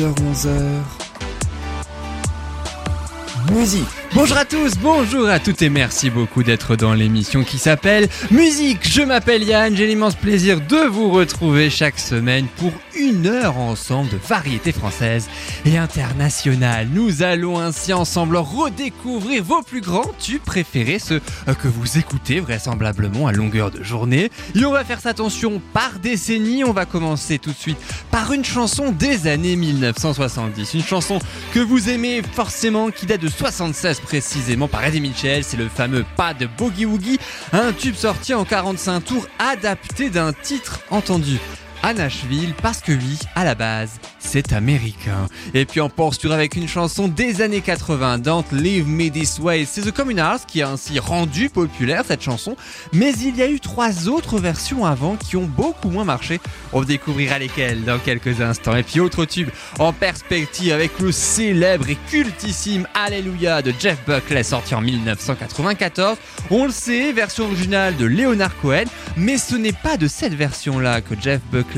10h-11h Musique Bonjour à tous, bonjour à toutes et merci beaucoup d'être dans l'émission qui s'appelle Musique. Je m'appelle Yann, j'ai l'immense plaisir de vous retrouver chaque semaine pour une heure ensemble de variété française et internationale. Nous allons ainsi ensemble redécouvrir vos plus grands tubes préférés, ceux euh, que vous écoutez vraisemblablement à longueur de journée. Et on va faire ça attention par décennie. On va commencer tout de suite par une chanson des années 1970. Une chanson que vous aimez forcément qui date de 76 précisément par Eddie Mitchell, c'est le fameux pas de Boogie Woogie, un tube sorti en 45 tours adapté d'un titre entendu à Nashville parce que oui, à la base, c'est américain. Et puis on poursuit avec une chanson des années 80, Don't Leave Me This Way. C'est The Communards qui a ainsi rendu populaire cette chanson, mais il y a eu trois autres versions avant qui ont beaucoup moins marché. On découvrira lesquelles dans quelques instants. Et puis autre tube en perspective avec le célèbre et cultissime Alléluia de Jeff Buckley sorti en 1994. On le sait, version originale de Leonard Cohen, mais ce n'est pas de cette version-là que Jeff Buckley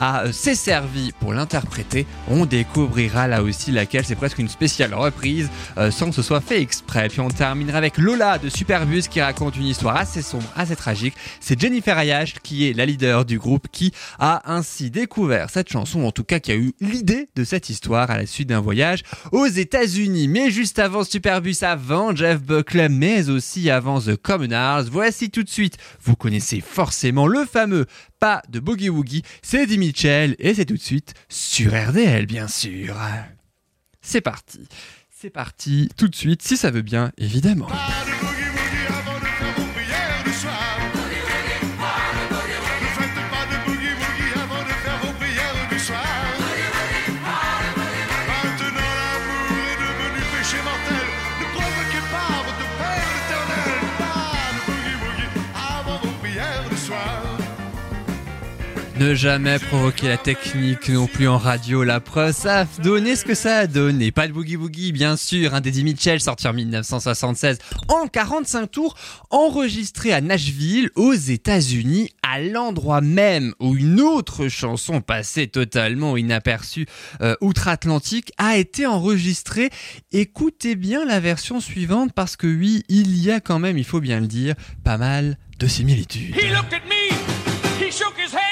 a euh, s'est servi pour l'interpréter. On découvrira là aussi laquelle c'est presque une spéciale reprise euh, sans que ce soit fait exprès. Puis on terminera avec Lola de Superbus qui raconte une histoire assez sombre, assez tragique. C'est Jennifer Ayash qui est la leader du groupe qui a ainsi découvert cette chanson, en tout cas qui a eu l'idée de cette histoire à la suite d'un voyage aux États-Unis. Mais juste avant Superbus, avant Jeff Buckley, mais aussi avant The Communards, voici tout de suite, vous connaissez forcément le fameux pas de Boogie Woogie, c'est Eddie Mitchell et c'est tout de suite sur RDL bien sûr. C'est parti, c'est parti tout de suite si ça veut bien évidemment. Ne jamais provoquer la technique non plus en radio, la preuve, ça a donné ce que ça a donné. Pas de boogie woogie, bien sûr, un d'Eddie Mitchell sorti en 1976 en 45 tours, enregistré à Nashville, aux États-Unis, à l'endroit même où une autre chanson passée totalement inaperçue euh, outre-Atlantique a été enregistrée. Écoutez bien la version suivante parce que oui, il y a quand même, il faut bien le dire, pas mal de similitudes. He looked at me, he shook his head,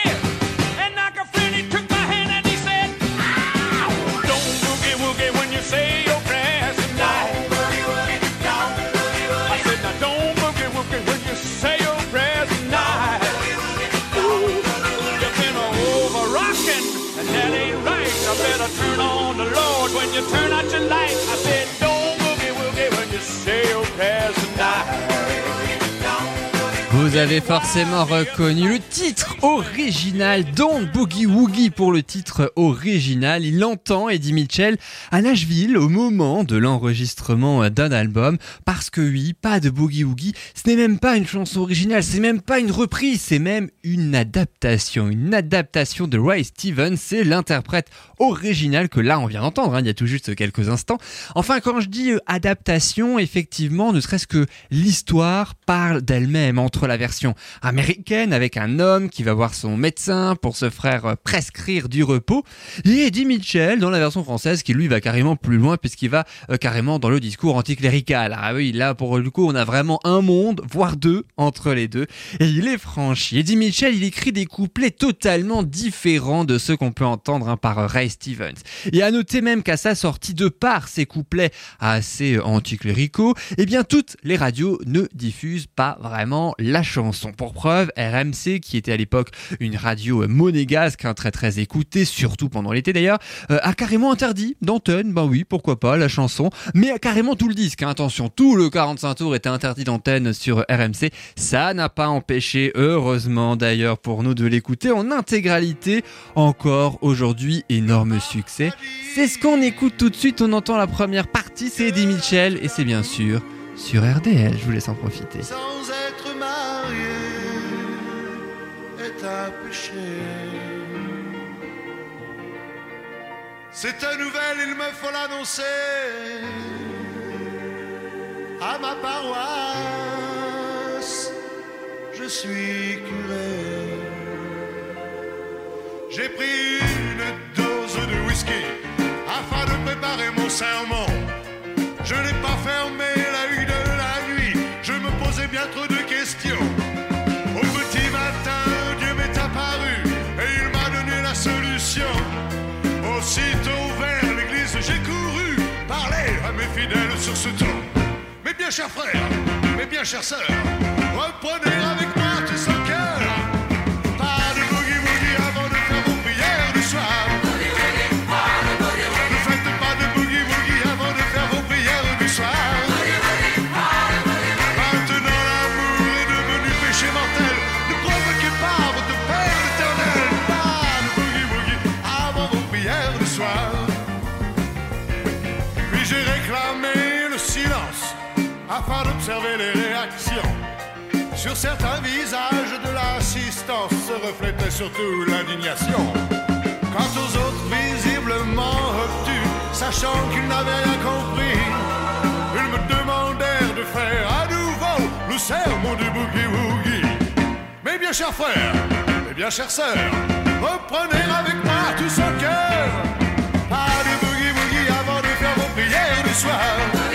that ain't right. I better turn on the Lord when you turn out your light. Vous avez forcément reconnu le titre original, Don't Boogie Woogie pour le titre original. Il entend Eddie Mitchell à Nashville au moment de l'enregistrement d'un album. Parce que oui, pas de Boogie Woogie, ce n'est même pas une chanson originale, c'est même pas une reprise, c'est même une adaptation. Une adaptation de Ray Stevens, c'est l'interprète original que là on vient d'entendre, hein, il y a tout juste quelques instants. Enfin, quand je dis euh, adaptation, effectivement, ne serait-ce que l'histoire parle d'elle-même entre la version américaine avec un homme qui va voir son médecin pour se faire euh, prescrire du repos et Eddie Mitchell dans la version française qui lui va carrément plus loin puisqu'il va euh, carrément dans le discours anticlérical. Ah oui, là pour le coup on a vraiment un monde, voire deux entre les deux et il est franchi. Eddie Mitchell il écrit des couplets totalement différents de ceux qu'on peut entendre hein, par Ray Stevens. Et à noter même qu'à sa sortie de par ces couplets assez anticléricaux, eh bien toutes les radios ne diffusent pas vraiment la chanson. Pour preuve, RMC, qui était à l'époque une radio monégasque, hein, très très écoutée, surtout pendant l'été d'ailleurs, euh, a carrément interdit d'antenne, bah oui, pourquoi pas, la chanson, mais a carrément tout le disque, hein. attention, tout le 45 tours était interdit d'antenne sur RMC, ça n'a pas empêché, heureusement d'ailleurs pour nous, de l'écouter en intégralité, encore aujourd'hui, énorme succès. C'est ce qu'on écoute tout de suite, on entend la première partie, c'est Eddie Mitchell, et c'est bien sûr sur RDL, je vous laisse en profiter. Sans être marié est un péché. Cette nouvelle, il me faut l'annoncer à ma paroisse. je suis curé. J'ai pris une dose de whisky afin de préparer mon sermon. Aussitôt vers l'église, j'ai couru parler à mes fidèles sur ce ton. Mes bien chers frères, mes bien chères sœurs, reprenez avec moi Certains visages de l'assistance se reflétait surtout l'indignation. Quant aux autres visiblement obtus, sachant qu'ils n'avaient rien compris, ils me demandèrent de faire à nouveau le sermon du boogie woogie. Mes bien chers frères, mes bien chères sœurs, reprenez avec moi tout son cœur. Pas de boogie woogie avant de faire vos prières du soir.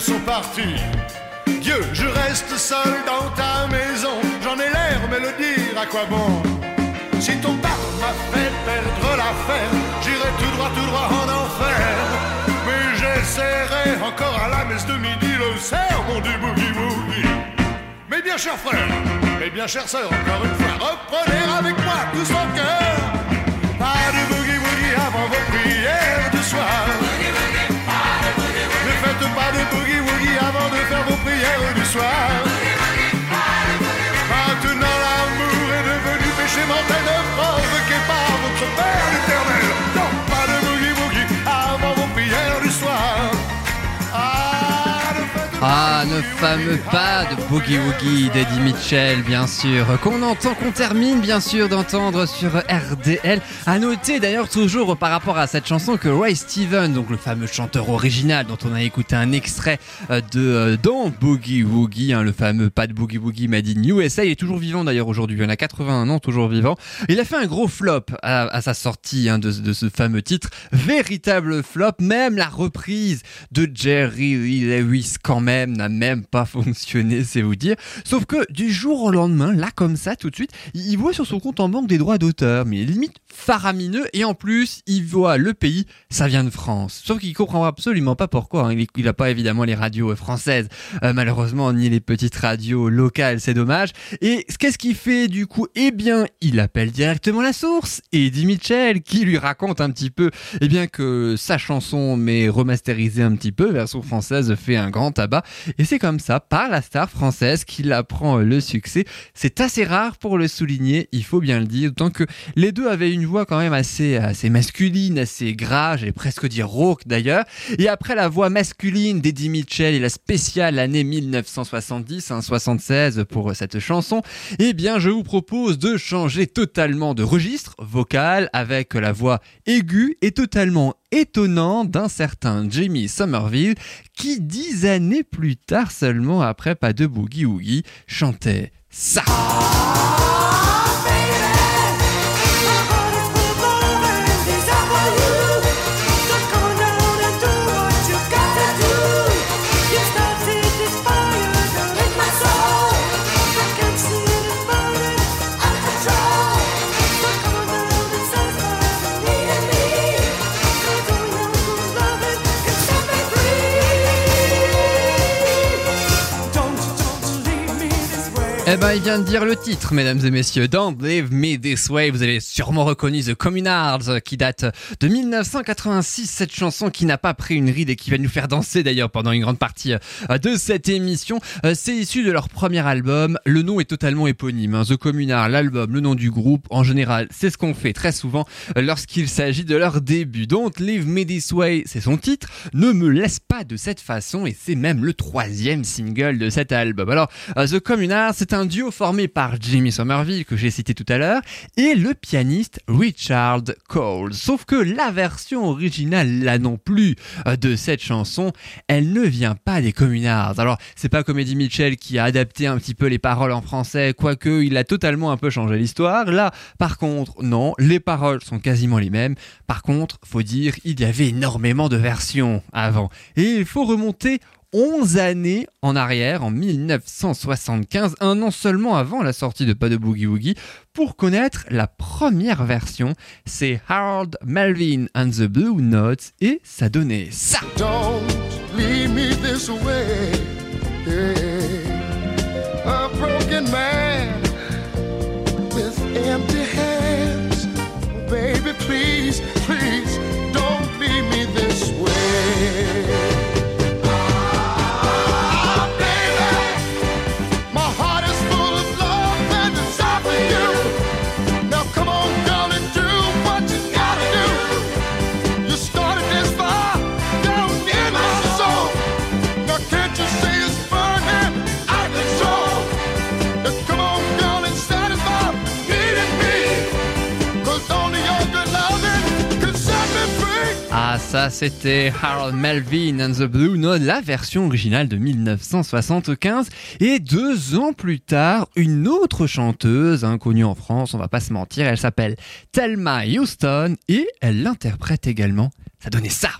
Sont partis. Dieu, je reste seul dans ta maison, j'en ai l'air, mais le dire à quoi bon? Si ton père m'a fait perdre l'affaire, j'irai tout droit, tout droit en enfer. Mais j'essaierai encore à la messe de midi le sermon du boogie woogie. Mes bien chers frères, mes bien chères sœurs, encore une fois, reprenez avec moi tout son cœur. Pas de boogie woogie avant vos prières du soir. Pas de boogie woogie avant de faire vos prières du soir. Maintenant l'amour est devenu péché mortel, ne fameux pas de Boogie Woogie d'Eddie Mitchell, bien sûr, qu'on entend, qu'on termine bien sûr d'entendre sur RDL. À noter d'ailleurs toujours par rapport à cette chanson que Ray Stevens, donc le fameux chanteur original dont on a écouté un extrait euh, de euh, dans Boogie Woogie, hein, le fameux pas de Boogie Woogie made in USA, il est toujours vivant d'ailleurs aujourd'hui, il en a 81 ans, toujours vivant. Il a fait un gros flop à, sa sortie hein, de, de ce fameux titre, véritable flop, même la reprise de Jerry Lewis quand même n'a même pas fonctionné, c'est vous dire. Sauf que du jour au lendemain, là comme ça, tout de suite, il voit sur son compte en banque des droits d'auteur, mais limite faramineux, et en plus, il voit le pays, ça vient de France. Sauf qu'il comprend absolument pas pourquoi. hein. Il, il a pas évidemment les radios françaises, euh, malheureusement, ni les petites radios locales, c'est dommage. Et qu'est-ce qu'il fait du coup? Eh bien, il appelle directement la source, Eddie Mitchell, qui lui raconte un petit peu, eh bien que sa chanson, mais remasterisée un petit peu, version française, fait un grand tabac. C'est comme ça, par la star française, qu'il apprend le succès. C'est assez rare pour le souligner, il faut bien le dire, d'autant que les deux avaient une voix quand même assez, assez masculine, assez grave, j'allais presque dire rauque d'ailleurs. Et après la voix masculine d'Eddie Mitchell et la spéciale année 1970, hein, 76 pour cette chanson, eh bien je vous propose de changer totalement de registre vocal avec la voix aiguë et totalement étonnant d'un certain Jamie Somerville qui dix années plus tard seulement après pas de boogie woogie chantait ça. Eh ben, il vient de dire le titre, mesdames et messieurs. Don't Leave Me This Way. Vous avez sûrement reconnu The Communards, qui date de 1986. Cette chanson qui n'a pas pris une ride et qui va nous faire danser d'ailleurs pendant une grande partie euh, de cette émission. Euh, C'est issu de leur premier album. Le nom est totalement éponyme. hein. The Communards, l'album, le nom du groupe. En général, c'est ce qu'on fait très souvent euh, lorsqu'il s'agit de leur début. Don't Leave Me This Way, c'est son titre. Ne me laisse pas de cette façon et c'est même le troisième single de cet album. Alors, The Communards, c'est un duo formé par Jimmy Somerville, que j'ai cité tout à l'heure, et le pianiste Richard Cole. Sauf que la version originale, là non plus, euh, de cette chanson, elle ne vient pas des Communards. Alors, c'est pas comme Mitchell qui a adapté un petit peu les paroles en français, quoique il a totalement un peu changé l'histoire. Là, par contre, non, les paroles sont quasiment les mêmes. Par contre, faut dire, il y avait énormément de versions avant. Et il faut remonter 11 années en arrière, en 1975, un an seulement avant la sortie de Pas de Boogie Woogie, pour connaître la première version. C'est Harold Melvin and the Blue Notes et ça donnait ça. Don't leave me this way. A broken man c'était Harold Melvin and the Blue Note, la version originale de 1975 et deux ans plus tard une autre chanteuse inconnue en France, on va pas se mentir, elle s'appelle Thelma Houston et elle l'interprète également. Ça donnait ça.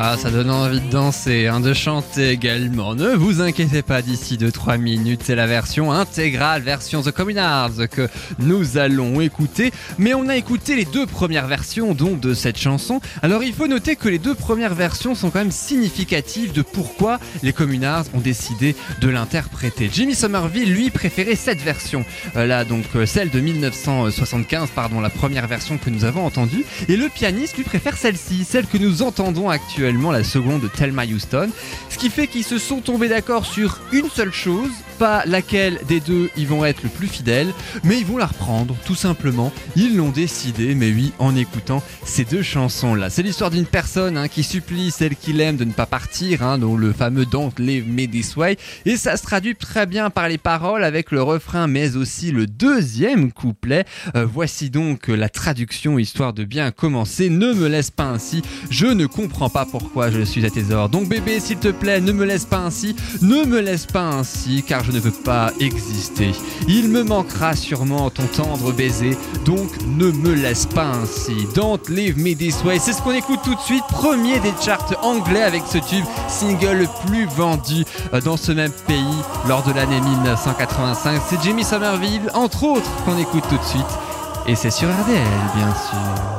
Ah, ça donne envie de danser, hein, de chanter également. Ne vous inquiétez pas d'ici 2-3 minutes, c'est la version intégrale, version The Communards que nous allons écouter. Mais on a écouté les deux premières versions donc de cette chanson. Alors il faut noter que les deux premières versions sont quand même significatives de pourquoi les Communards ont décidé de l'interpréter. Jimmy Somerville, lui, préférait cette version. Euh, là, donc euh, celle de 1975, pardon, la première version que nous avons entendue. Et le pianiste, lui, préfère celle-ci, celle que nous entendons actuellement, la seconde de Thelma Houston. Ce qui fait qu'ils se sont tombés d'accord sur une seule chose, pas laquelle des deux ils vont être le plus fidèles, mais ils vont la reprendre, tout simplement. Ils l'ont décidé, mais oui, en écoutant ces deux chansons-là. C'est l'histoire d'une personne hein, qui supplie celle qu'il aime de ne pas partir, hein, dont le fameux Don't Leave Me This Way, et ça se traduit très bien par les paroles avec le refrain, mais aussi le deuxième couplet. Euh, voici donc la traduction, histoire de bien commencer. Ne me laisse pas ainsi, je ne comprends pas pourquoi je suis à tes ordres. Donc bébé, s'il te plaît, ne me laisse pas ainsi, ne me laisse pas ainsi, car je ne veux pas exister. Il me manquera sûrement ton tendre baiser, donc ne me laisse pas ainsi. Don't leave me this way, c'est ce qu'on écoute tout de suite, premier des charts anglais avec ce tube, single le plus vendu euh, dans ce même pays lors de l'année 1985. C'est Jimmy Somerville, entre autres, qu'on écoute tout de suite. Et c'est sur RDL, bien sûr.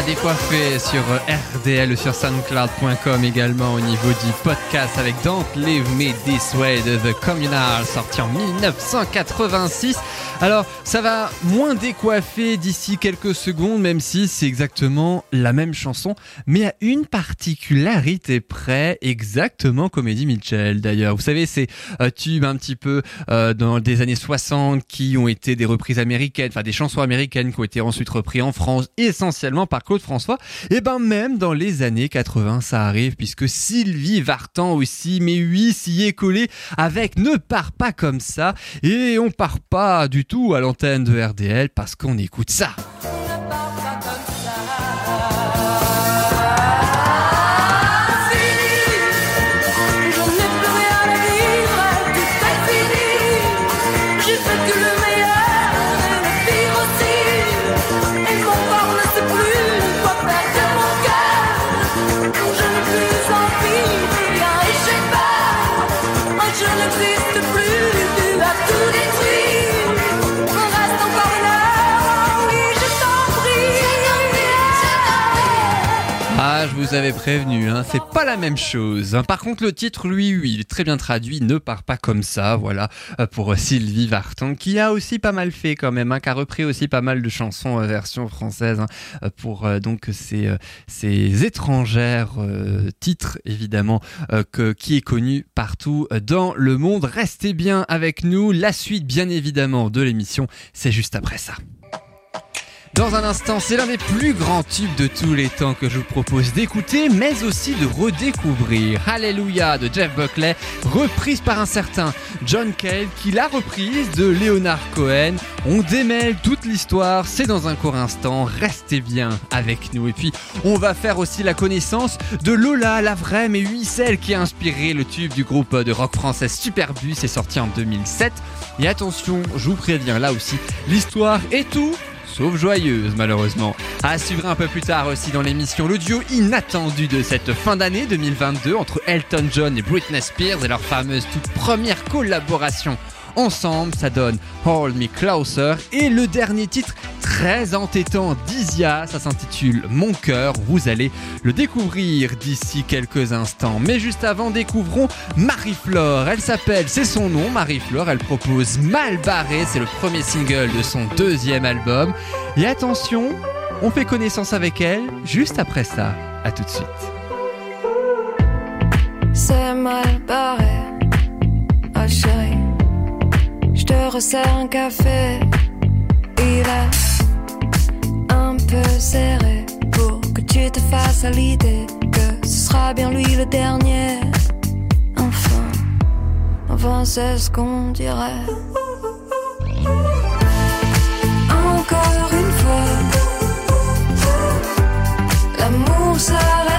A décoiffé sur RDL, sur soundcloud.com également au niveau du podcast avec Don't Leave Me This Way de The Communal sorti en 1986. Alors, ça va moins décoiffer d'ici quelques secondes, même si c'est exactement la même chanson, mais à une particularité près, exactement comme Mitchell d'ailleurs. Vous savez, ces euh, tubes un petit peu euh, dans des années 60 qui ont été des reprises américaines, enfin des chansons américaines qui ont été ensuite reprises en France, essentiellement par Claude François. Et ben même dans les années 80, ça arrive puisque Sylvie Vartan aussi, mais oui, s'y est collé avec Ne pars pas comme ça. Et on part pas du tout à l'antenne de RDL parce qu'on écoute ça. Vous prévenu, hein, c'est pas la même chose. hein. Par contre, le titre, lui, il est très bien traduit. Ne part pas comme ça, voilà, euh, pour euh, Sylvie Vartan, qui a aussi pas mal fait quand même, hein, qui a repris aussi pas mal de chansons euh, version française hein, pour donc ces, ces étrangères titres, évidemment, que, qui est connu partout dans le monde. Restez bien avec nous. La suite, bien évidemment, de l'émission, c'est juste après ça. Dans un instant, c'est l'un des plus grands tubes de tous les temps que je vous propose d'écouter, mais aussi de redécouvrir. Alléluia de Jeff Buckley, reprise par un certain John Cale, qui l'a reprise de Leonard Cohen. On démêle toute l'histoire, c'est dans un court instant, restez bien avec nous. Et puis, on va faire aussi la connaissance de Lola, la vraie, mais oui, celle qui a inspiré le tube du groupe de rock français Superbus, c'est sorti en 2007. Et attention, je vous préviens là aussi, l'histoire est tout sauf joyeuse malheureusement. À suivre un peu plus tard aussi dans l'émission le inattendu de cette fin d'année 2022 entre Elton John et Britney Spears et leur fameuse toute première collaboration. Ensemble, ça donne Hold Me Closer et le dernier titre très entêtant d'Isia, ça s'intitule Mon cœur. Vous allez le découvrir d'ici quelques instants. Mais juste avant, découvrons Marie-Flore. Elle s'appelle, c'est son nom, Marie-Flore. Elle propose Mal barré, c'est le premier single de son deuxième album. Et attention, on fait connaissance avec elle juste après ça. À tout de suite. C'est mal barré, oh chérie. Je te resserre un café. Il serré pour que tu te fasses à l'idée que ce sera bien lui le dernier. Enfin, enfin c'est ce qu'on dirait. Encore une fois, l'amour s'arrête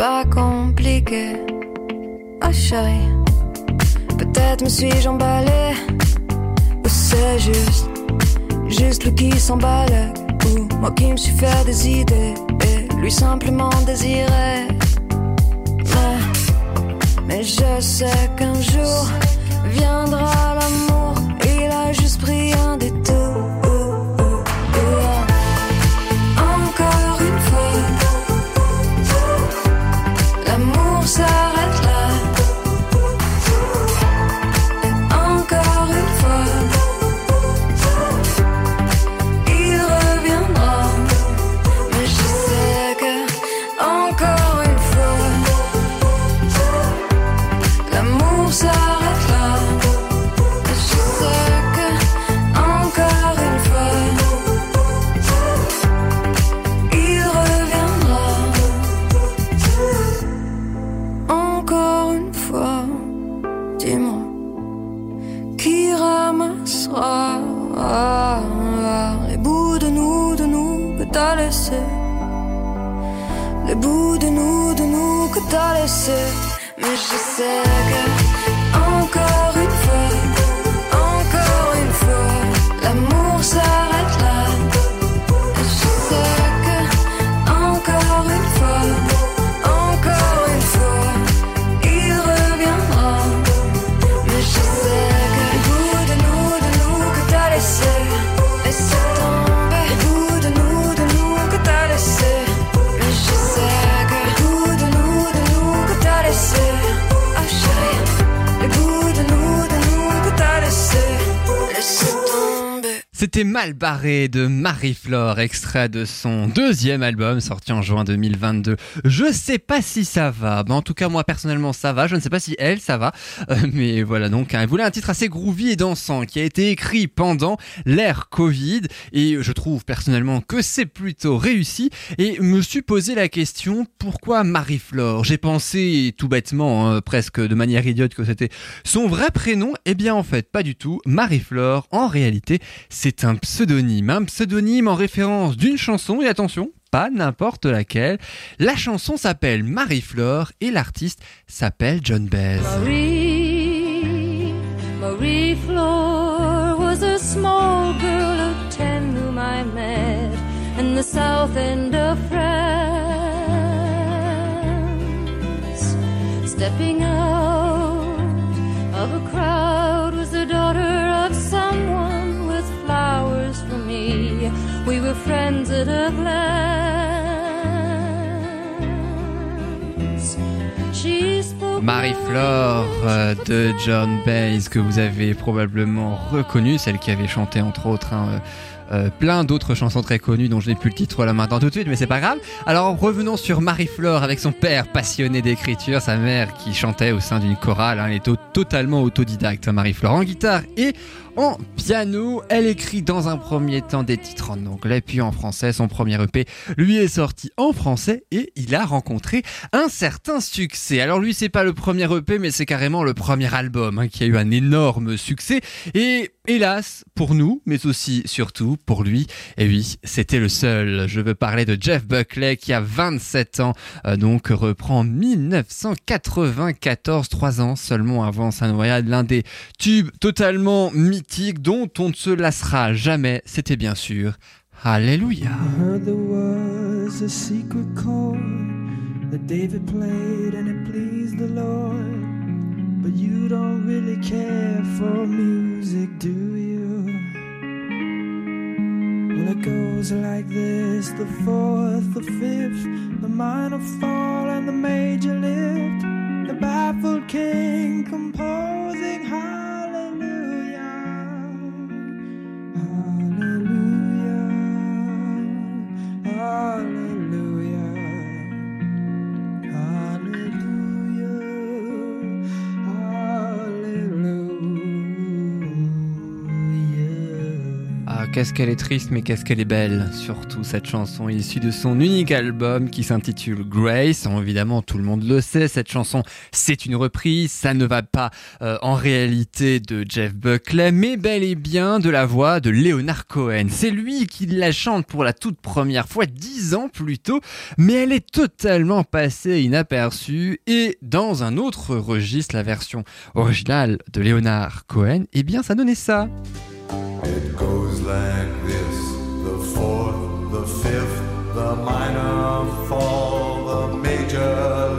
pas compliqué, oh chérie. Peut-être me suis-je emballé, ou c'est juste, juste lui qui s'emballe, ou moi qui me suis fait des idées, et lui simplement désiré. Mais, mais je sais qu'un jour viendra l'amour. Il a juste pris un détour. Mal barré de Marie-Flore, extrait de son deuxième album sorti en juin 2022. Je sais pas si ça va, mais en tout cas moi personnellement ça va. Je ne sais pas si elle ça va, Euh, mais voilà donc. hein, elle voulait un titre assez groovy et dansant qui a été écrit pendant l'ère Covid et je trouve personnellement que c'est plutôt réussi et me suis posé la question pourquoi Marie-Flore? J'ai pensé tout bêtement, hein, presque de manière idiote que c'était son vrai prénom. Eh bien en fait pas du tout. Marie-Flore en réalité c'est un pseudonyme, un pseudonyme en référence d'une chanson, et attention, pas n'importe laquelle. La chanson s'appelle Marie-Flore et l'artiste s'appelle John Baez. Marie, Marie Flore was a small girl of ten whom I met in the south end of France. Stepping out We were friends at a glance. She spoke Marie-Flore euh, de John Baez que vous avez probablement reconnu, celle qui avait chanté entre autres hein, euh, euh, plein d'autres chansons très connues dont je n'ai plus le titre là maintenant tout de suite, mais c'est pas grave. Alors revenons sur Marie-Flore avec son père passionné d'écriture, sa mère qui chantait au sein d'une chorale. hein, elle est to- totalement autodidacte, hein, Marie-Flore, en guitare et en piano. Elle écrit dans un premier temps des titres en anglais puis en français. Son premier EP lui est sorti en français et il a rencontré un certain succès. Alors lui, c'est pas le premier EP, mais c'est carrément le premier album hein, qui a eu un énorme succès. Et hélas, pour nous, mais aussi surtout pour lui, et oui, c'était le seul. Je veux parler de Jeff Buckley qui a 27 ans, euh, donc reprend 1994, trois ans seulement avant sa noyade, l'un des tubes totalement mythiques dont on ne se lassera jamais. C'était bien sûr Alléluia. But you don't really care for music, do you? Well, it goes like this the fourth, the fifth, the minor fall, and the major lift. The baffled king composing hallelujah. Qu'est-ce qu'elle est triste, mais qu'est-ce qu'elle est belle. Surtout cette chanson issue de son unique album qui s'intitule Grace. Alors, évidemment, tout le monde le sait, cette chanson, c'est une reprise. Ça ne va pas euh, en réalité de Jeff Buckley, mais bel et bien de la voix de Leonard Cohen. C'est lui qui la chante pour la toute première fois dix ans plus tôt, mais elle est totalement passée inaperçue. Et dans un autre registre, la version originale de Leonard Cohen, eh bien, ça donnait ça. Like this. The fourth, the fifth, the minor fall, the major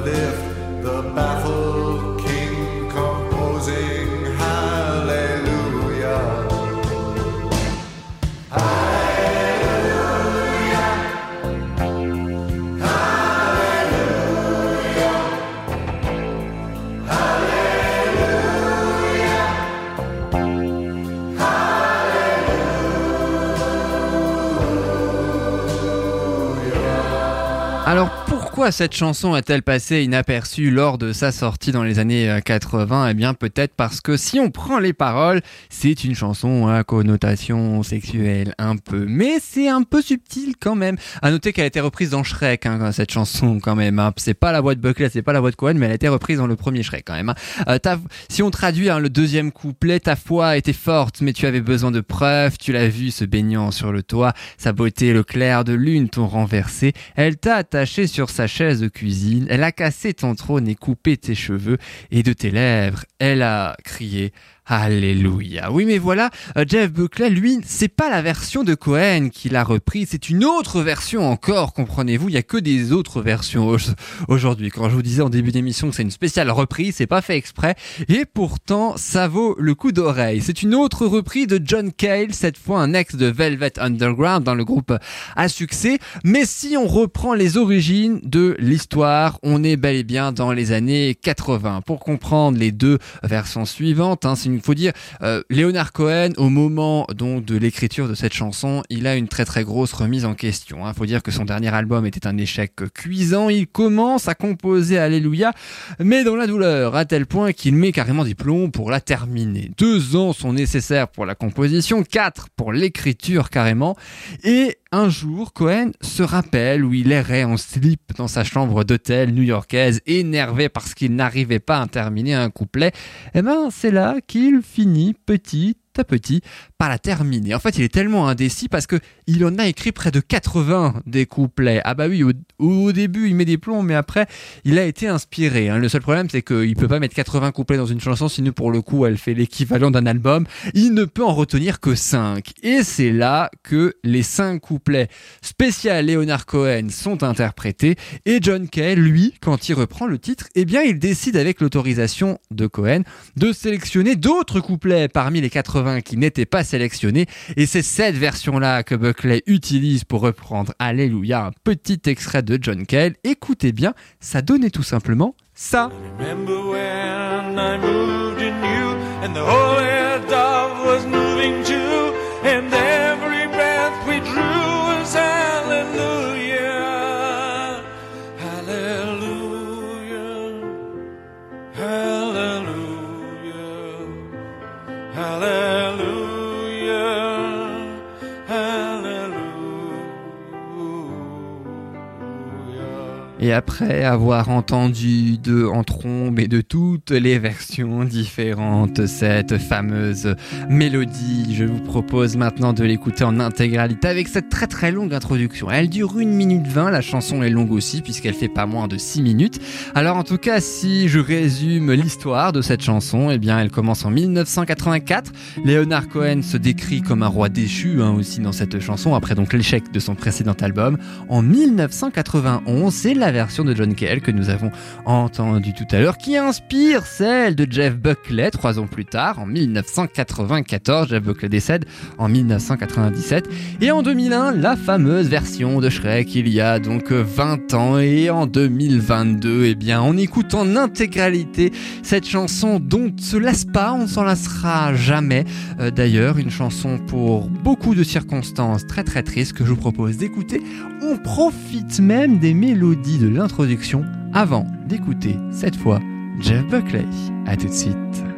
cette chanson est-elle passée inaperçue lors de sa sortie dans les années euh, 80 Eh bien peut-être parce que si on prend les paroles, c'est une chanson à connotation sexuelle un peu, mais c'est un peu subtil quand même. À noter qu'elle a été reprise dans Shrek, hein, cette chanson quand même. hein. C'est pas la voix de Buckley, c'est pas la voix de Cohen, mais elle a été reprise dans le premier Shrek quand même. hein. Euh, si on traduit hein, le deuxième couplet, ta foi était forte, mais tu avais besoin de preuves. Tu l'as vu se baignant sur le toit, sa beauté, le clair de lune t'ont renversé. Elle t'a attaché sur sa chaise de cuisine. Elle a cassé ton trône et coupé tes cheveux. Et de tes lèvres, elle a crié Alléluia. Oui, mais voilà, euh, Jeff Buckley, lui, c'est pas la version de Cohen qu'il a repris, c'est une autre version encore, comprenez-vous, il y a que des autres versions au- aujourd'hui. Quand je vous disais en début d'émission que c'est une spéciale reprise, c'est pas fait exprès, et pourtant, ça vaut le coup d'oreille. C'est une autre reprise de John Cale, cette fois un ex de Velvet Underground dans le groupe à succès, mais si on reprend les origines de l'histoire, on est bel et bien dans les années 80. Pour comprendre les deux versions suivantes, hein, c'est une Il faut dire, euh, Leonard Cohen, au moment donc de l'écriture de cette chanson, il a une très très grosse remise en question. Il faut dire que son dernier album était un échec cuisant. Il commence à composer Alléluia, mais dans la douleur, à tel point qu'il met carrément des plombs pour la terminer. Deux ans sont nécessaires pour la composition, quatre pour l'écriture carrément, et un jour, Cohen se rappelle où il errait en slip dans sa chambre d'hôtel new-yorkaise, énervé parce qu'il n'arrivait pas à terminer un couplet. Eh ben, c'est là qu'il finit petit à petit par la terminer. En fait, il est tellement indécis parce que il en a écrit près de 80 des couplets. Ah bah oui, au, début, il met des plombs, mais après, il a été inspiré. hein. Le seul problème, c'est qu'il peut pas mettre 80 couplets dans une chanson, sinon pour le coup, elle fait l'équivalent d'un album. Il ne peut en retenir que 5. Et c'est là que les 5 couplets spécial Leonard Cohen sont interprétés. Et John Kay, lui, quand il reprend le titre, eh bien, il décide avec l'autorisation de Cohen de sélectionner d'autres couplets parmi les 80 qui n'étaient pas sélectionnés. Et c'est cette version-là que Utilise pour reprendre Alléluia, un petit extrait de John Cale. Écoutez bien, ça donnait tout simplement ça. Et après avoir entendu de en trombe et de toutes les versions différentes cette fameuse mélodie, je vous propose maintenant de l'écouter en intégralité avec cette très très longue introduction. Elle dure 1 minute 20, la chanson est longue aussi puisqu'elle fait pas moins de 6 minutes. Alors en tout cas, si je résume l'histoire de cette chanson, eh bien elle commence en 1984. Leonard Cohen se décrit comme un roi déchu hein, aussi dans cette chanson après donc l'échec de son précédent album. En 1991, c'est la version de John Cale que nous avons entendue tout à l'heure qui inspire celle de Jeff Buckley trois ans plus tard, en 1994. Jeff Buckley décède en 1997. Et en 2001, la fameuse version de Shrek il y a donc 20 ans. Et en 2022, eh bien, on écoute en intégralité cette chanson dont ne se lasse pas, on ne s'en lassera jamais. Euh, D'ailleurs, une chanson pour beaucoup de circonstances très très tristes que je vous propose d'écouter. On profite même des mélodies de l'introduction avant d'écouter cette fois Jeff Buckley. À tout de suite.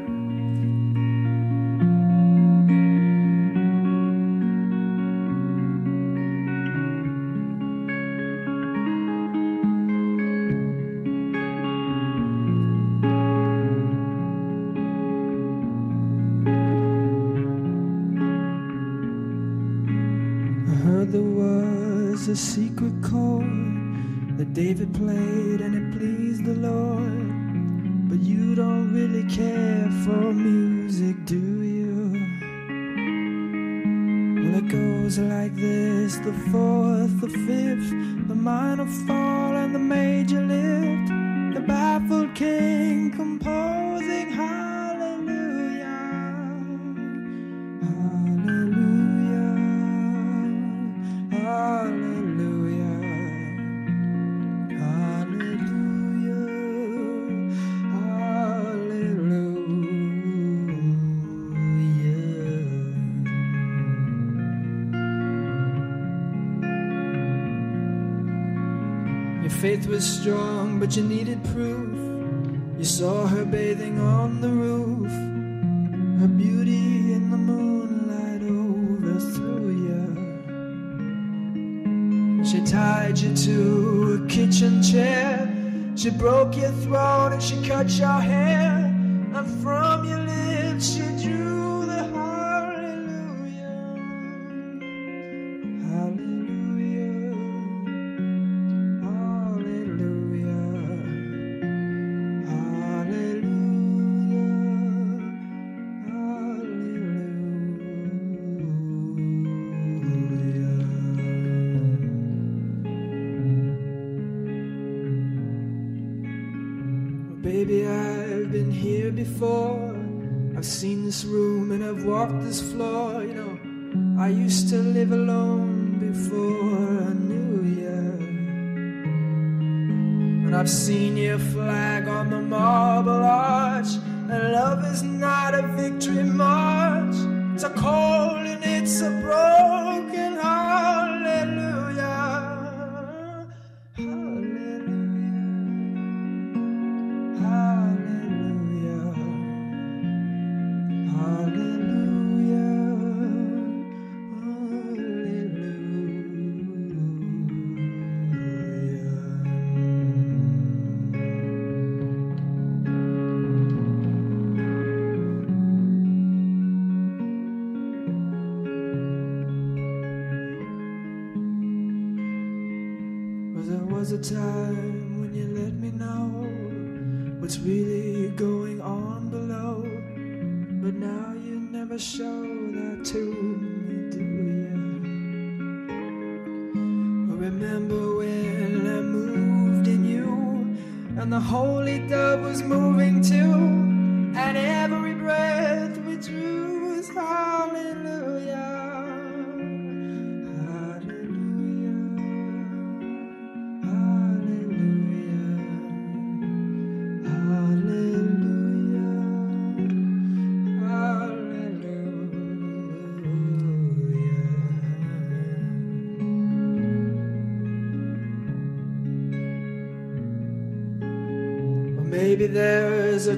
Faith was strong, but you needed proof. You saw her bathing on the roof. Her beauty in the moonlight overthrew you. She tied you to a kitchen chair. She broke your throat and she cut your hair. And from your lips she I've walked this floor. You know, I used to live alone before I knew you. And I've seen your flag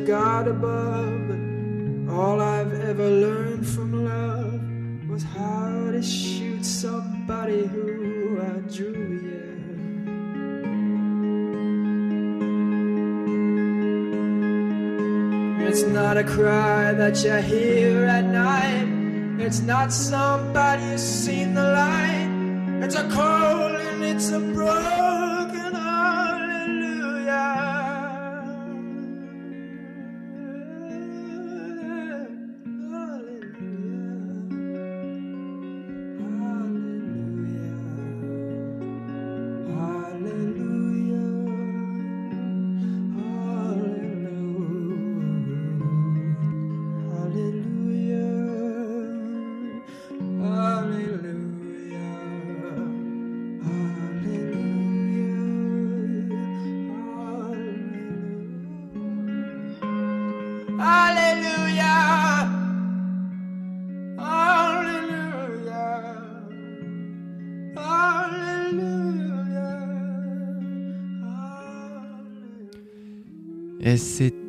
God above, all I've ever learned from love was how to shoot somebody who I drew, yeah. It's not a cry that you hear at night. It's not somebody who's seen the light. It's a call and it's a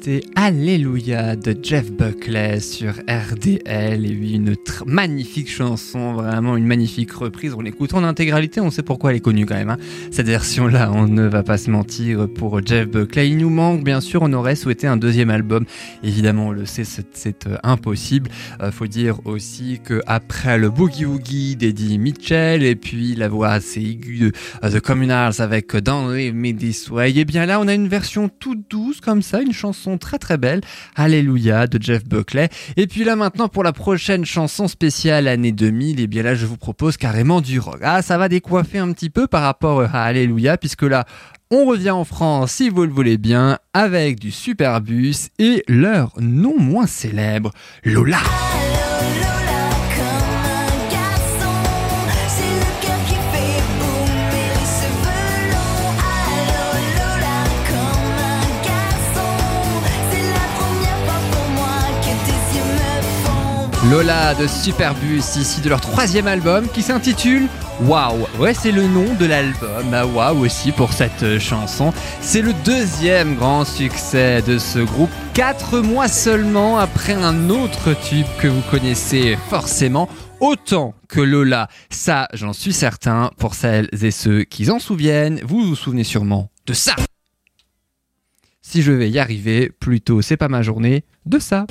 c'était Alléluia de Jeff Buckley sur RDL. Et oui, une magnifique chanson, vraiment une magnifique reprise. On l'écoute en intégralité, on sait pourquoi elle est connue quand même. hein. Cette version-là, on ne va pas se mentir pour Jeff Buckley. Il nous manque, bien sûr, on aurait souhaité un deuxième album. Évidemment, on le sait, c'est euh, impossible. Euh, faut dire aussi que après le Boogie Woogie d'Eddie Mitchell et puis la voix assez aiguë de euh, The Communals avec Don't Leave Me et bien là, on a une version toute douce comme ça, une chanson très très belle, Alléluia de Jeff Buckley. Et puis là maintenant pour la prochaine chanson spéciale année 2000, et bien là je vous propose carrément du rock. Ah, ça va décoiffer un petit peu par rapport à Alléluia puisque là on revient en France, si vous le voulez bien, avec du Superbus et leur non moins célèbre. Lola Lola de Superbus, ici de leur troisième album qui s'intitule Waouh. Ouais, c'est le nom de l'album. Bah, Waouh aussi pour cette euh, chanson. C'est le deuxième grand succès de ce groupe, quatre mois seulement après un autre tube que vous connaissez forcément. Autant que Lola, ça j'en suis certain, pour celles et ceux qui s'en souviennent, vous vous souvenez sûrement de ça. Si je vais y arriver, plutôt c'est pas ma journée, de ça.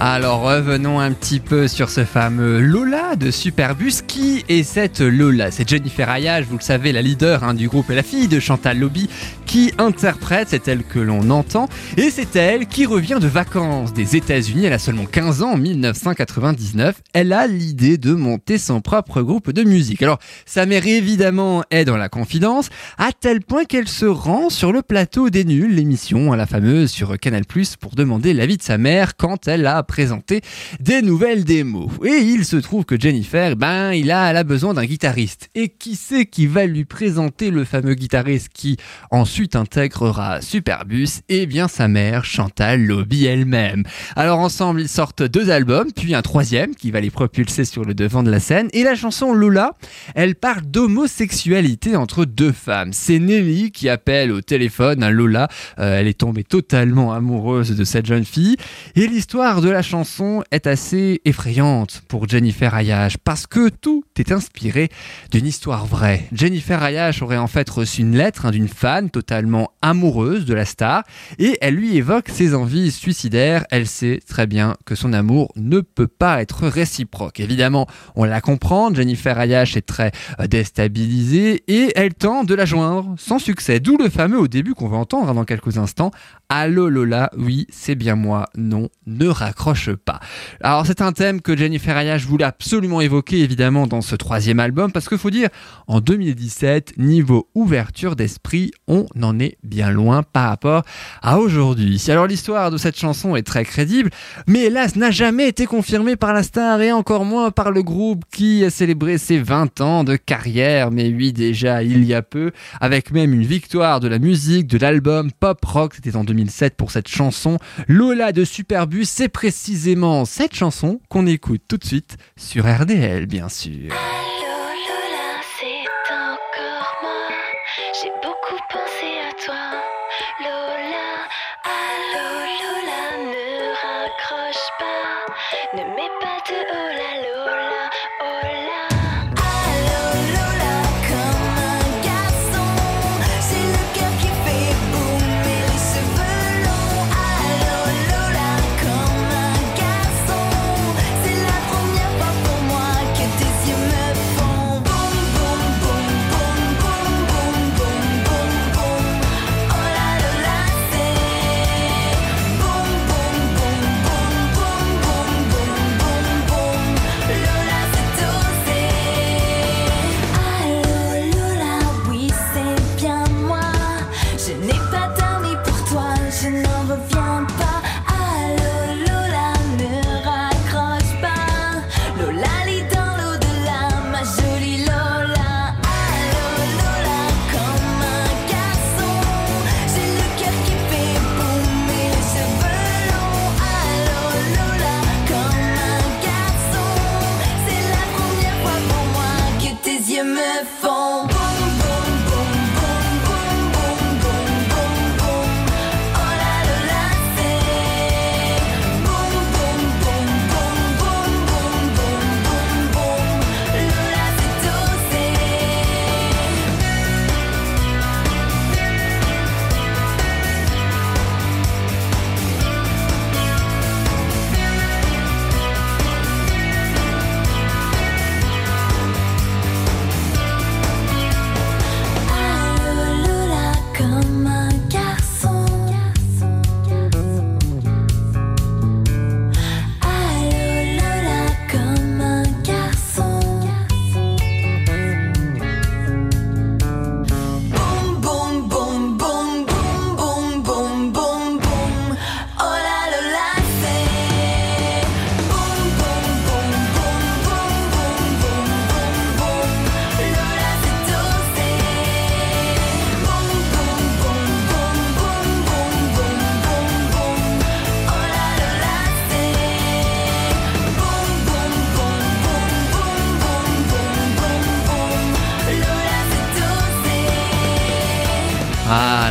Alors revenons un petit peu sur ce fameux Lola de Superbus. Qui est cette Lola C'est Jennifer Ayage, vous le savez, la leader hein, du groupe et la fille de Chantal Lobby, qui interprète, c'est elle que l'on entend, et c'est elle qui revient de vacances des États-Unis. Elle a seulement 15 ans en 1999. Elle a l'idée de monter son propre groupe de musique. Alors, sa mère évidemment est dans la confidence, à tel point qu'elle se rend sur le plateau des nuls, l'émission, hein, la fameuse sur Canal+, pour demander l'avis de sa mère quand elle a présenté des nouvelles démos. Et il se trouve que Jennifer, ben, il a, elle a besoin d'un guitariste. Et qui c'est qui va lui présenter le fameux guitariste qui ensuite intégrera Superbus Eh bien, sa mère, Chantal Lobby elle-même. Alors ensemble, ils sortent deux albums, puis un troisième qui va les propulser sur le devant de la scène. Et la chanson Lola, elle parle d'homosexualité entre deux femmes. C'est Nelly qui appelle au téléphone à Lola. Euh, elle est tombée totalement amoureuse de cette jeune fille. Et l'histoire de la chanson est assez effrayante pour Jennifer Ayash parce que tout est inspiré d'une histoire vraie. Jennifer Ayash aurait en fait reçu une lettre hein, d'une fan totalement amoureuse de la star et elle lui évoque ses envies suicidaires. Elle sait très bien que son amour ne peut pas être réciproque. Évidemment, on la comprend, Jennifer Ayash est très euh, déstabilisée et elle tente de la joindre sans succès. D'où le fameux au début qu'on va entendre hein, dans quelques instants. Allô Lola, oui, c'est bien moi. Non, ne raccroche pas. Alors c'est un thème que Jennifer Ayash voulait absolument évoquer évidemment dans ce troisième album parce qu'il faut dire, en 2017, niveau ouverture d'esprit, on en est bien loin par rapport à aujourd'hui. Alors l'histoire de cette chanson est très crédible, mais hélas n'a jamais été confirmée par la star et encore moins par le groupe qui a célébré ses 20 ans de carrière, mais oui déjà il y a peu, avec même une victoire de la musique de l'album Pop Rock, c'était en 2007 pour cette chanson. Lola de Superbus, c'est précisément cette chanson qu'on écoute tout de suite sur RDL bien sûr.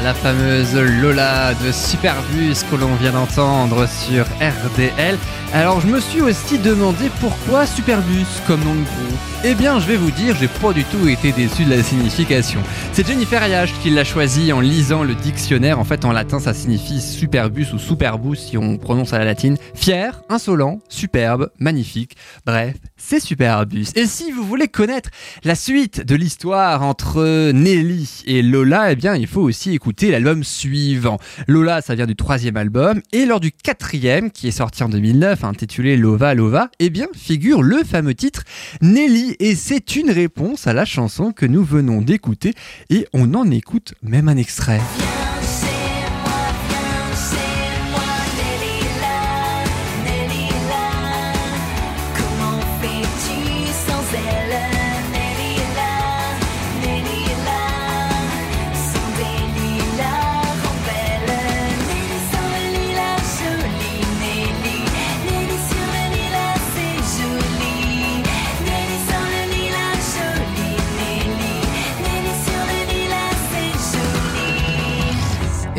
La fameuse Lola de Superbus que l'on vient d'entendre sur RDL. Alors, je me suis aussi demandé pourquoi Superbus comme nom de groupe. Eh bien, je vais vous dire, j'ai pas du tout été déçu de la signification. C'est Jennifer Ayash qui l'a choisi en lisant le dictionnaire. En fait, en latin, ça signifie Superbus ou Superbus si on prononce à la latine. Fier, insolent, superbe, magnifique. Bref, c'est Superbus. Et si vous voulez connaître la suite de l'histoire entre Nelly et Lola, eh bien, il faut aussi écouter l'album suivant. Lola, ça vient du troisième album, et lors du quatrième, qui est sorti en 2009, intitulé Lova Lova, eh bien, figure le fameux titre Nelly, et c'est une réponse à la chanson que nous venons d'écouter, et on en écoute même un extrait.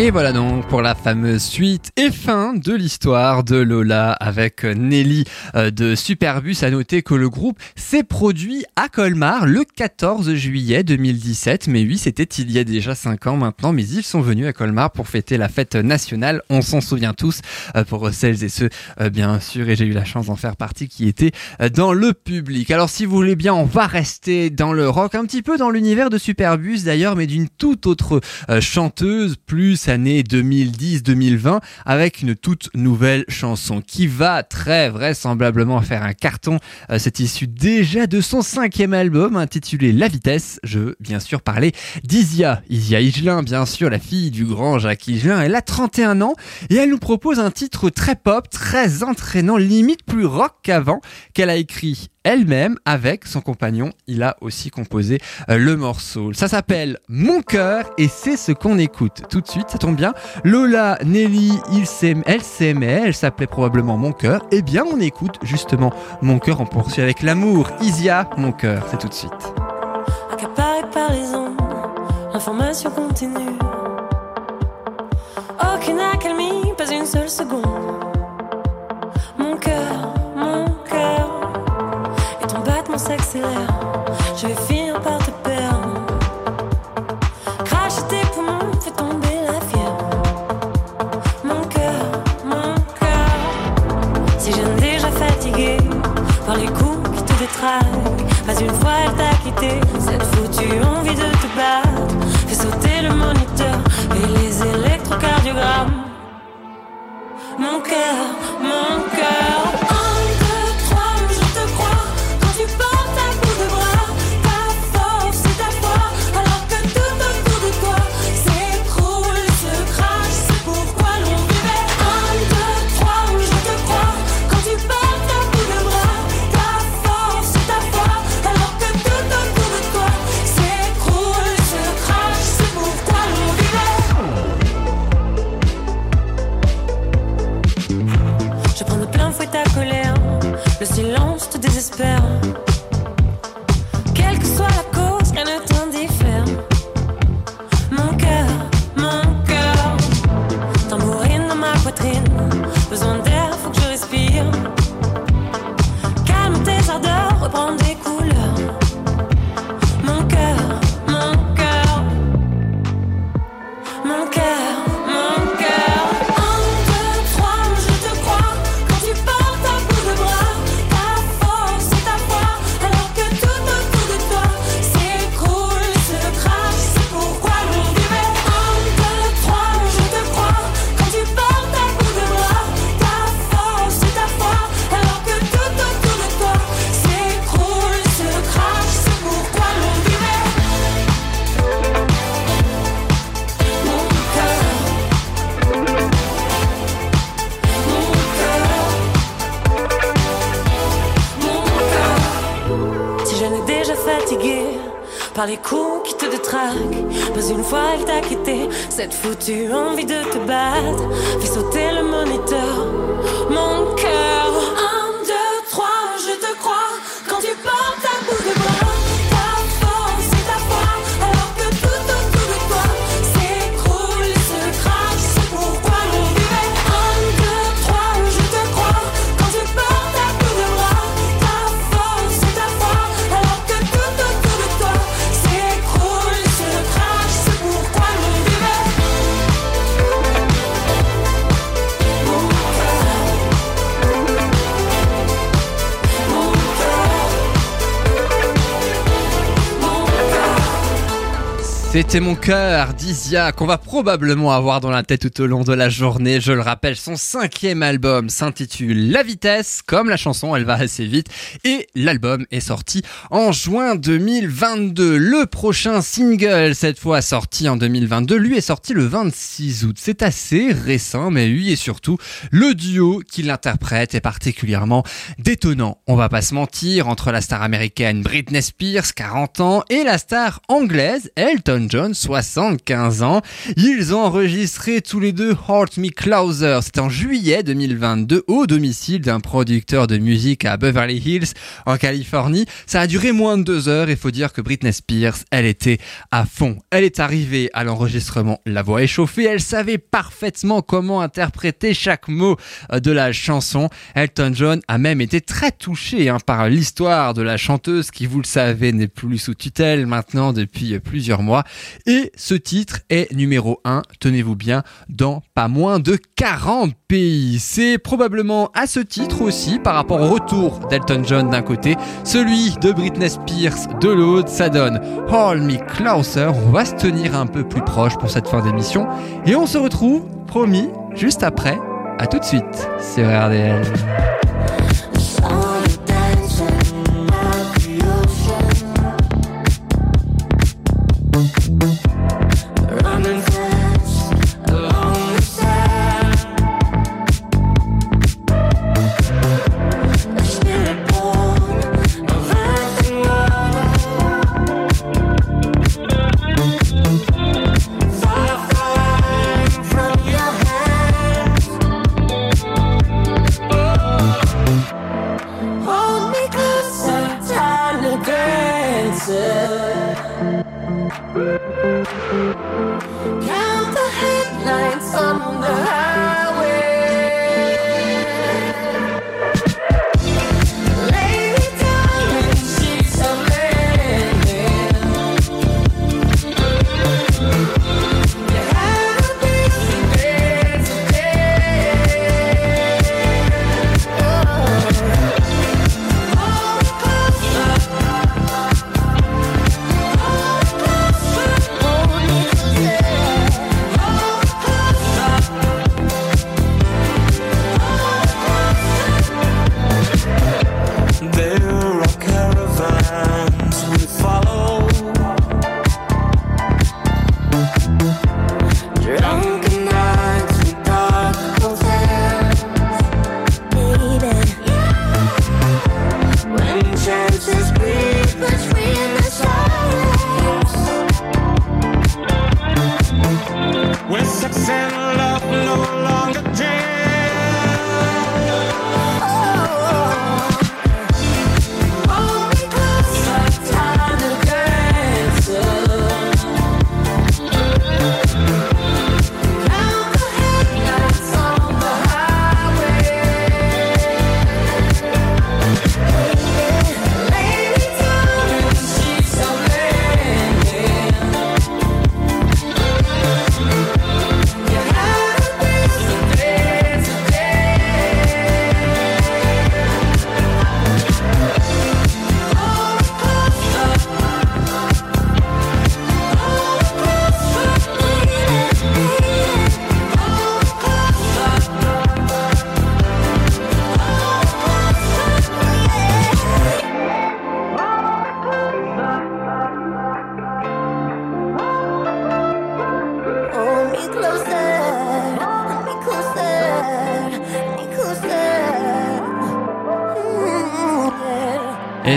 Et voilà donc pour la fameuse suite et fin de l'histoire de Lola avec Nelly euh, de Superbus. À noter que le groupe s'est produit à Colmar le 14 juillet 2017. Mais oui, c'était il y a déjà 5 ans maintenant. Mais ils sont venus à Colmar pour fêter la fête nationale. On s'en souvient tous euh, pour celles et ceux, euh, bien sûr. Et j'ai eu la chance d'en faire partie qui étaient euh, dans le public. Alors si vous voulez bien, on va rester dans le rock, un petit peu dans l'univers de Superbus d'ailleurs, mais d'une toute autre euh, chanteuse, plus année 2010-2020, avec une toute nouvelle chanson qui va très vraisemblablement faire un carton. Euh, C'est issu déjà de son cinquième album intitulé La Vitesse. Je veux bien sûr parler d'Isia. Isia Higelin, bien sûr, la fille du grand Jacques Higelin. Elle a 31 ans et elle nous propose un titre très pop, très entraînant, limite plus rock qu'avant, qu'elle a écrit elle-même avec son compagnon. Il a aussi composé euh, le morceau. Ça s'appelle Mon cœur et c'est ce qu'on écoute tout de suite. Ça tombe bien. Lola, Nelly, il elle s'aimait, elle s'appelait probablement Mon cœur. Eh bien, on écoute justement Mon cœur. On poursuit avec l'amour. Isia, Mon cœur. C'est tout de suite. Aucune accalmie, pas une seule seconde. Je vais finir par te perdre. Cracher tes poumons, fait tomber la fièvre. Mon cœur, mon cœur, si je ne déjà fatigué par les coups qui te détraquent. Pas une fois elle t'a quitté, cette foutue envie de te battre. Fais sauter le moniteur et les électrocardiogrammes. Mon cœur, mon détraquent, pas une fois elle t'a quitté. Cette foutue envie de te battre fait sauter le moniteur. Mon cœur, C'était mon cœur d'Isia qu'on va probablement avoir dans la tête tout au long de la journée. Je le rappelle, son cinquième album s'intitule La Vitesse. Comme la chanson, elle va assez vite. Et l'album est sorti en juin 2022. Le prochain single, cette fois sorti en 2022, lui est sorti le 26 août. C'est assez récent, mais oui, et surtout, le duo qui l'interprète est particulièrement détonnant. On va pas se mentir, entre la star américaine Britney Spears, 40 ans, et la star anglaise Elton John, 75 ans. Ils ont enregistré tous les deux Heart Me Closer. C'était en juillet 2022 au domicile d'un producteur de musique à Beverly Hills, en Californie. Ça a duré moins de deux heures. Il faut dire que Britney Spears, elle était à fond. Elle est arrivée à l'enregistrement, la voix échauffée. Elle savait parfaitement comment interpréter chaque mot euh, de la chanson. Elton John a même été très touché hein, par l'histoire de la chanteuse qui, vous le savez, n'est plus sous tutelle maintenant depuis plusieurs mois. Et ce titre est numéro 1, tenez-vous bien, dans pas moins de 40 pays. C'est probablement à ce titre aussi, par rapport au retour d'Elton John d'un côté, celui de Britney Spears de l'autre, ça donne Hold Me. On va se tenir un peu plus proche pour cette fin d'émission. Et on se retrouve, promis, juste après. À tout de suite sur RDL.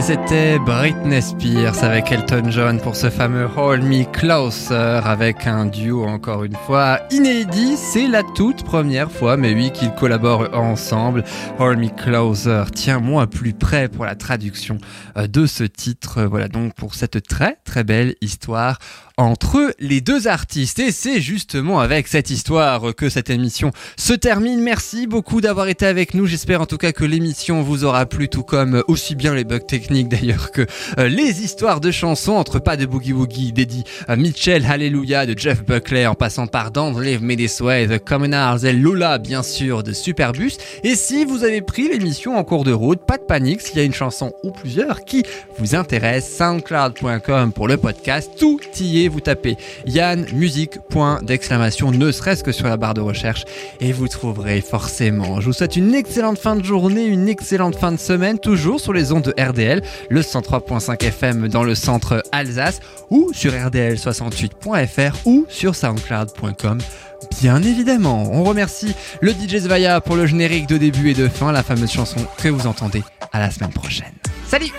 Et c'était Britney Spears avec Elton John pour ce fameux Hold Me Closer avec un duo encore une fois inédit. C'est la toute première fois, mais oui, qu'ils collaborent ensemble. Hold Me Closer, tiens-moi plus près pour la traduction euh, de ce titre. Voilà donc pour cette très très belle histoire entre les deux artistes. Et c'est justement avec cette histoire que cette émission se termine. Merci beaucoup d'avoir été avec nous. J'espère en tout cas que l'émission vous aura plu, tout comme aussi bien les bugs techniques d'ailleurs que euh, les histoires de chansons entre pas de boogie woogie d'Eddie Mitchell, Hallelujah de Jeff Buckley en passant par Don't Leave Me This Way, The et Lola bien sûr de Superbus. Et si vous avez pris l'émission en cours de route, pas de panique s'il y a une chanson ou plusieurs qui vous intéressent, soundcloud.com pour le podcast, tout y est vous tapez Yann Musique, point d'exclamation, ne serait-ce que sur la barre de recherche, et vous trouverez forcément. Je vous souhaite une excellente fin de journée, une excellente fin de semaine, toujours sur les ondes de RDL, le 103.5 FM dans le centre Alsace, ou sur rdl68.fr ou sur soundcloud.com. Bien évidemment, on remercie le DJ Zvaya pour le générique de début et de fin, la fameuse chanson que vous entendez. À la semaine prochaine. Salut